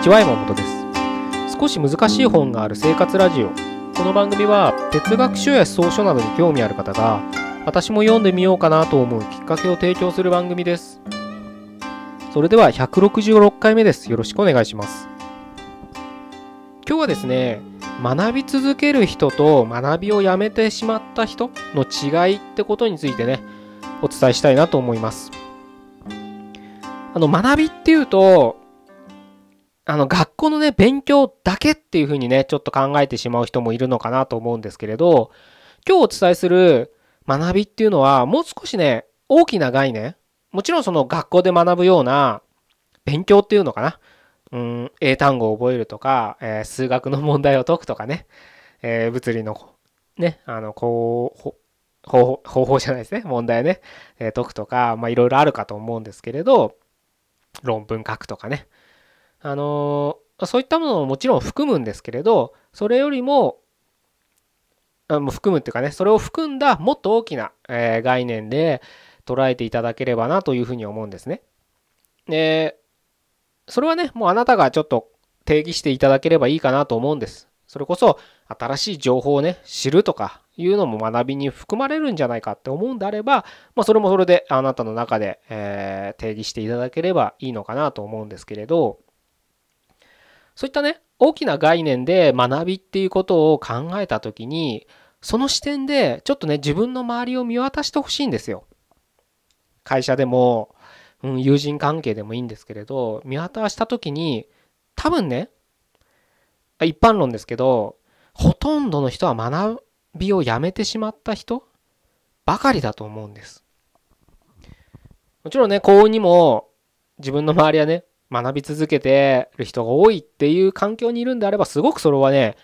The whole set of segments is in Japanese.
にちは山本です。少し難しい本がある生活ラジオ。この番組は哲学書や草書などに興味ある方が私も読んでみようかなと思うきっかけを提供する番組です。それでは166回目です。よろしくお願いします。今日はですね学び続ける人と学びをやめてしまった人の違いってことについてねお伝えしたいなと思います。あの学びっていうとあの学校のね勉強だけっていうふうにねちょっと考えてしまう人もいるのかなと思うんですけれど今日お伝えする学びっていうのはもう少しね大きな概念もちろんその学校で学ぶような勉強っていうのかなうん、英単語を覚えるとか、えー、数学の問題を解くとかね、えー、物理のね、あの、こう、方法じゃないですね、問題ね、えー、解くとか、まあいろいろあるかと思うんですけれど、論文書くとかね。あの、そういったものももちろん含むんですけれど、それよりも、あも含むっていうかね、それを含んだもっと大きな、え、概念で捉えていただければなというふうに思うんですね。で、それはね、もうあなたがちょっと定義していただければいいかなと思うんです。それこそ新しい情報をね、知るとかいうのも学びに含まれるんじゃないかって思うんであれば、まあ、それもそれであなたの中で、え、定義していただければいいのかなと思うんですけれど、そういったね、大きな概念で学びっていうことを考えた時に、その視点でちょっとね、自分の周りを見渡してほしいんですよ。会社でも、うん、友人関係でもいいんですけれど、見渡した時に、多分ね、一般論ですけど、ほとんどの人は学びをやめてしまった人ばかりだと思うんです。もちろんね、幸運にも自分の周りはね、学び続けてる人が多いっていう環境にいるんであれば、すごくそれはね、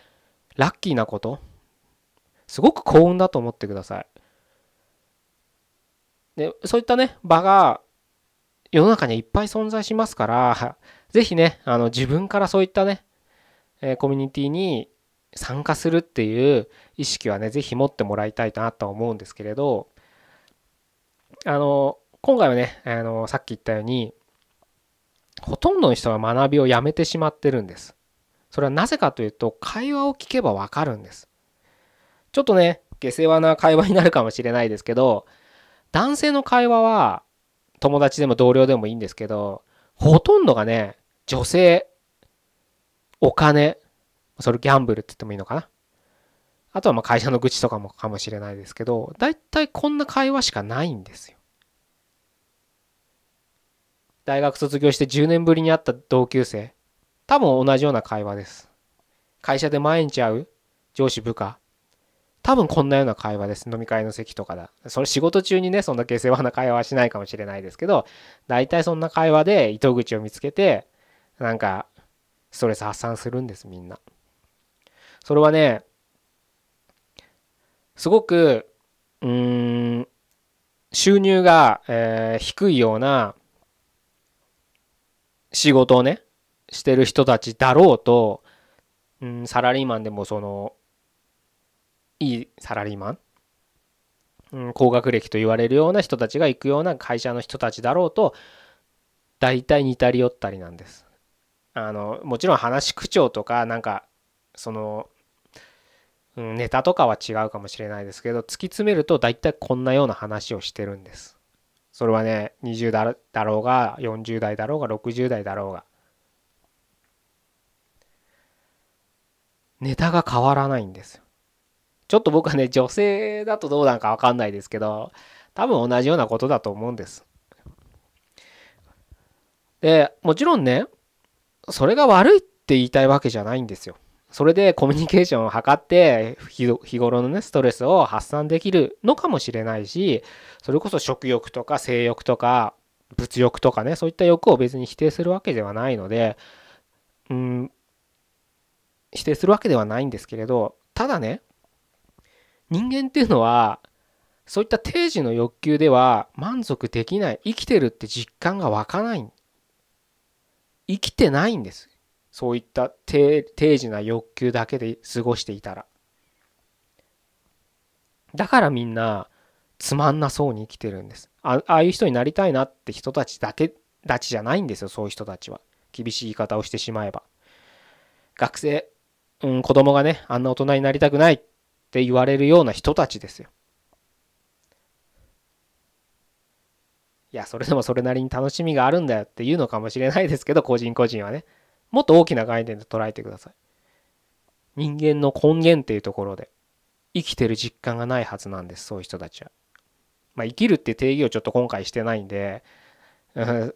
ラッキーなこと。すごく幸運だと思ってください。で、そういったね、場が世の中にはいっぱい存在しますから、ぜひね、あの自分からそういったね、えコミュニティに参加するっていう意識はね、ぜひ持ってもらいたいなとは思うんですけれど、あの、今回はね、あの、さっき言ったように、ほとんどの人が学びをやめてしまってるんです。それはなぜかというと、会話を聞けばわかるんです。ちょっとね、下世話な会話になるかもしれないですけど、男性の会話は友達でも同僚でもいいんですけど、ほとんどがね、女性、お金、それギャンブルって言ってもいいのかな。あとはまあ会社の愚痴とかもかもしれないですけど、だいたいこんな会話しかないんですよ。大学卒業して10年ぶりに会った同級生、多分同じような会話です。会社で毎日会う上司部下、多分こんなような会話です。飲み会の席とかだ。それ仕事中にね、そんな下世話な会話はしないかもしれないですけど、大体そんな会話で糸口を見つけて、なんか、ストレス発散するんです、みんな。それはね、すごく、うーん、収入が、えー、低いような仕事をね、してる人たちだろうと、うん、サラリーマンでもそのいいサラリーマン、うん、高学歴と言われるような人たちが行くような会社の人たちだろうと大体似たり寄ったりなんです。あのもちろん話口調とかなんかその、うん、ネタとかは違うかもしれないですけど突き詰めると大体こんなような話をしてるんです。それはね20代だろうが40代だろうが60代だろうが。ネタが変わらないんですよ。ちょっと僕はね、女性だとどうなんかわかんないですけど、多分同じようなことだと思うんです。で、もちろんね、それが悪いって言いたいわけじゃないんですよ。それでコミュニケーションを図って日頃のねストレスを発散できるのかもしれないしそれこそ食欲とか性欲とか物欲とかねそういった欲を別に否定するわけではないのでうん否定するわけではないんですけれどただね人間っていうのはそういった定時の欲求では満足できない生きてるって実感が湧かない。生きてないんです。そういった定時な欲求だけで過ごしていたらだからみんなつまんなそうに生きてるんですああいう人になりたいなって人たちだけたちじゃないんですよそういう人たちは厳しい言い方をしてしまえば。学生、うん、子供がね、あんな大人になりたくないって言われるような人たちですよ。いや、それでもそれなりに楽しみがあるんだよっていうのかもしれないですけど、個人個人はね。もっと大きな概念で捉えてください。人間の根源っていうところで、生きてる実感がないはずなんです、そういう人たちは。まあ、生きるって定義をちょっと今回してないんで、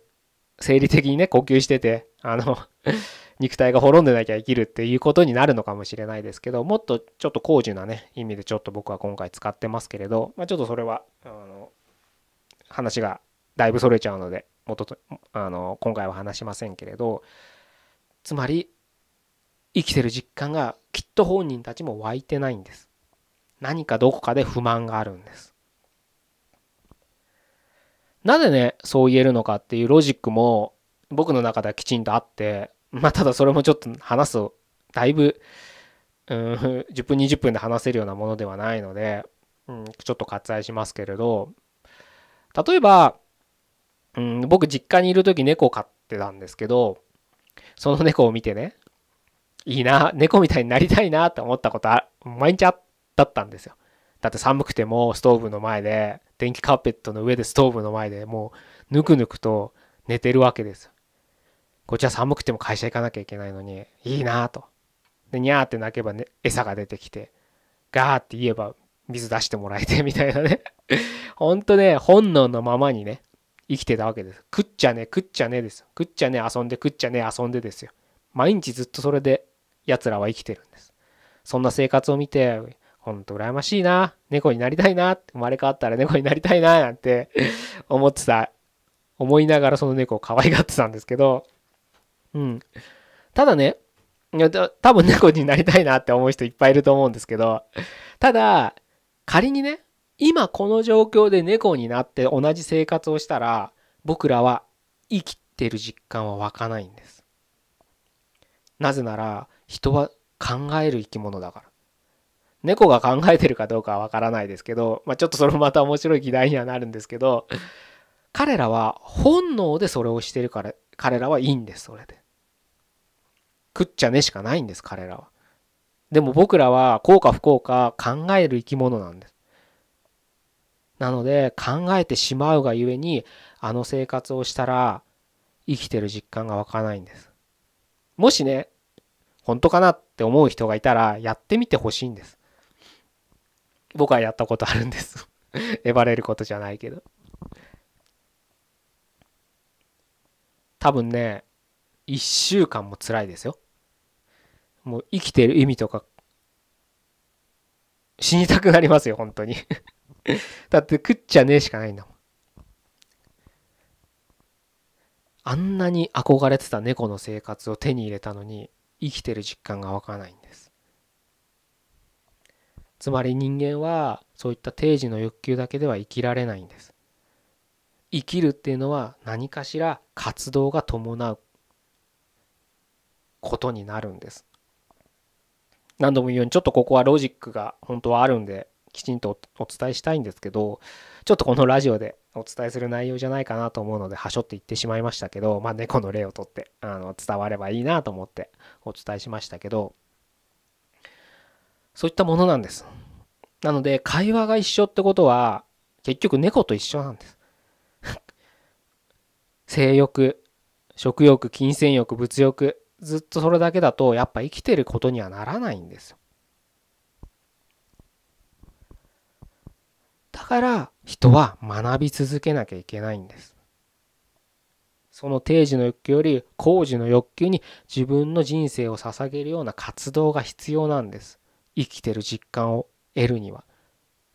生理的にね、呼吸してて、あの 肉体が滅んでなきゃ生きるっていうことになるのかもしれないですけど、もっとちょっと高次なね、意味でちょっと僕は今回使ってますけれど、まあ、ちょっとそれは、あの、話がだいぶそれちゃうので、元と、あの、今回は話しませんけれど、つまり、生きてる実感がきっと本人たちも湧いてないんです。何かどこかで不満があるんです。なぜね、そう言えるのかっていうロジックも僕の中ではきちんとあって、まあ、ただそれもちょっと話す、だいぶ、うん、10分、20分で話せるようなものではないので、うん、ちょっと割愛しますけれど、例えば、うん、僕実家にいる時猫飼ってたんですけど、その猫を見てね、いいな、猫みたいになりたいなって思ったことは毎日あったんですよ。だって寒くてもストーブの前で、電気カーペットの上でストーブの前でもうぬくぬくと寝てるわけですよ。こっちは寒くても会社行かなきゃいけないのに、いいなと。で、にゃーって鳴けばね、餌が出てきて、ガーって言えば水出してもらえてみたいなね。ほんとね、本能のままにね、生きてたわけです。食っちゃね、食っちゃねです。食っちゃね、遊んで、食っちゃね、遊んでですよ。毎日ずっとそれで奴らは生きてるんです。そんな生活を見て、ほんと羨ましいな。猫になりたいな。生まれ変わったら猫になりたいな。なんて 思ってた。思いながらその猫を可愛がってたんですけど、うん。ただね、多分猫になりたいなって思う人いっぱいいると思うんですけど、ただ、仮にね、今この状況で猫になって同じ生活をしたら、僕らは生きてる実感は湧かないんです。なぜなら、人は考える生き物だから。猫が考えてるかどうかはわからないですけど、まあ、ちょっとそれもまた面白い議題にはなるんですけど、彼らは本能でそれをしてるから、彼らはいいんです、それで。食っちゃねしかないんです、彼らは。でも僕らは幸か不幸か考える生き物なんです。なので考えてしまうがゆえにあの生活をしたら生きてる実感が湧かないんです。もしね、本当かなって思う人がいたらやってみてほしいんです。僕はやったことあるんです えばれることじゃないけど。多分ね、1週間も辛いですよ。もう生きてる意味とか、死にたくなりますよ、本当に だって食っちゃねえしかないんだもん。あんなに憧れてた猫の生活を手に入れたのに、生きてる実感が湧かないんです。つまり人間はそういった定時の欲求だけでは生きられないんです。生きるっていうのは何かしら活動が伴うことになるんです。何度も言うようにちょっとここはロジックが本当はあるんできちんとお伝えしたいんですけどちょっとこのラジオでお伝えする内容じゃないかなと思うのではしょって言ってしまいましたけどまあ猫の例をとってあの伝わればいいなと思ってお伝えしましたけどそういったものなんです。なので会話が一緒ってことは結局猫と一緒なんです。性欲食欲金銭欲物欲ずっとそれだけだとやっぱ生きてることにはならないんですよ。から人は学び続けなきゃいけないんです。その定時の欲求より工事の欲求に自分の人生を捧げるような活動が必要なんです。生きてる実感を得るには。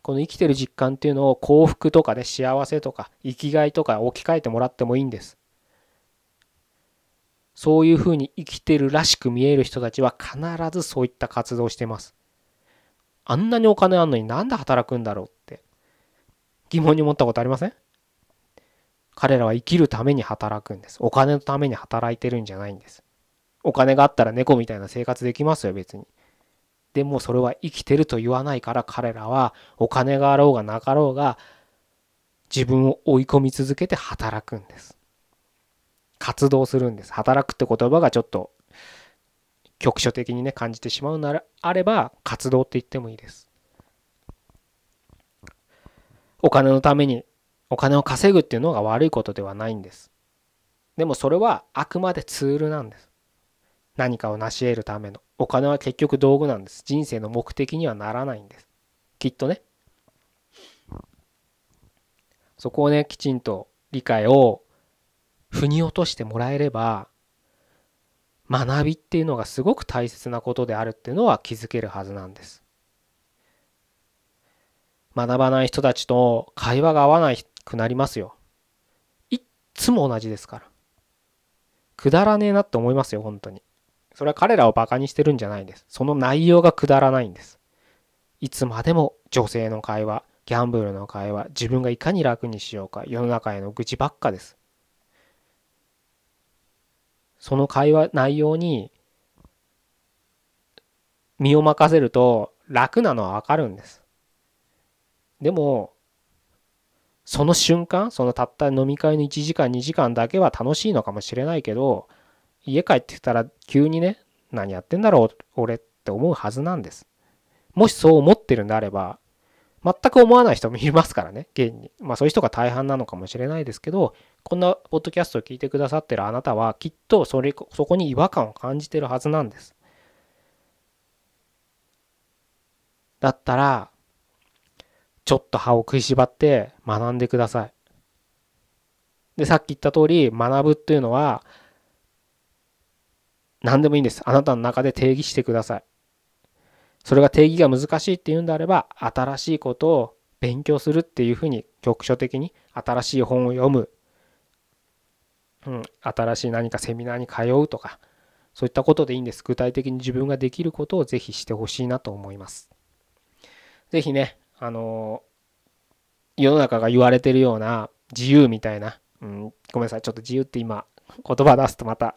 この生きてる実感っていうのを幸福とかで、ね、幸せとか生きがいとか置き換えてもらってもいいんです。そういうふうに生きてるらしく見える人たちは必ずそういった活動をしてます。あんなにお金あんのになんで働くんだろう疑問に思ったことありません？彼らは生きるために働くんです。お金のために働いてるんじゃないんです。お金があったら猫みたいな生活できますよ、別に。でもそれは生きてると言わないから彼らはお金があろうがなかろうが自分を追い込み続けて働くんです。活動するんです働くって言葉がちょっと局所的にね感じてしまうならあれば活動って言ってもいいですお金のためにお金を稼ぐっていうのが悪いことではないんです。でもそれはあくまでツールなんです。何かを成し得るための。お金は結局道具なんです。人生の目的にはならないんです。きっとね。そこをねきちんと理解を腑に落としてもらえれば学びっていうのがすごく大切なことであるっていうのは気づけるはずなんです。学ばない人たちと会話が合わなくなりますよ。いっつも同じですから。くだらねえなって思いますよ、本当に。それは彼らをバカにしてるんじゃないんです。その内容がくだらないんです。いつまでも女性の会話、ギャンブルの会話、自分がいかに楽にしようか、世の中への愚痴ばっかです。その会話、内容に身を任せると楽なのはわかるんです。でも、その瞬間、そのたった飲み会の1時間、2時間だけは楽しいのかもしれないけど、家帰ってきたら急にね、何やってんだろう、俺って思うはずなんです。もしそう思ってるんであれば、全く思わない人もいますからね、現に。まあそういう人が大半なのかもしれないですけど、こんなポッドキャストを聞いてくださってるあなたは、きっとそれ、そこに違和感を感じてるはずなんです。だったら、ちょっと歯を食いしばって学んでください。で、さっき言った通り、学ぶっていうのは、何でもいいんです。あなたの中で定義してください。それが定義が難しいっていうんであれば新しいことを勉強するっていうふうに局所的に新しい本を読む、うん、新しい何かセミナーに通うとかそういったことでいいんです具体的に自分ができることをぜひしてほしいなと思いますぜひねあの世の中が言われてるような自由みたいな、うん、ごめんなさい。ちょっと自由って今言葉出すとまた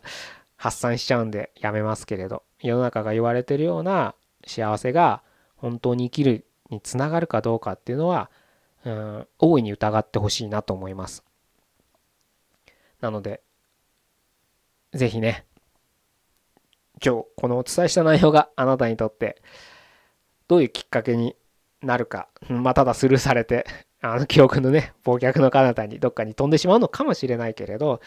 発散しちゃうんでやめますけれど。世の中が言われてるような幸せが本当に生きるにつながるかどうかっていうのは、うん、大いに疑ってほしいなと思います。なので、ぜひね、今日このお伝えした内容があなたにとってどういうきっかけになるか、まあ、ただスルーされて、あの記憶のね、忘却の彼方にどっかに飛んでしまうのかもしれないけれど、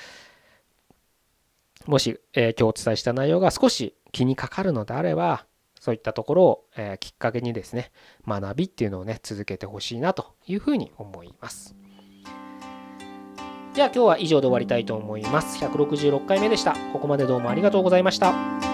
もし、えー、今日お伝えした内容が少し気にかかるのであれば、そういったところを、えー、きっかけにですね、学びっていうのをね、続けてほしいなというふうに思います。じゃあ今日は以上で終わりたいと思います。166回目でした。ここまでどうもありがとうございました。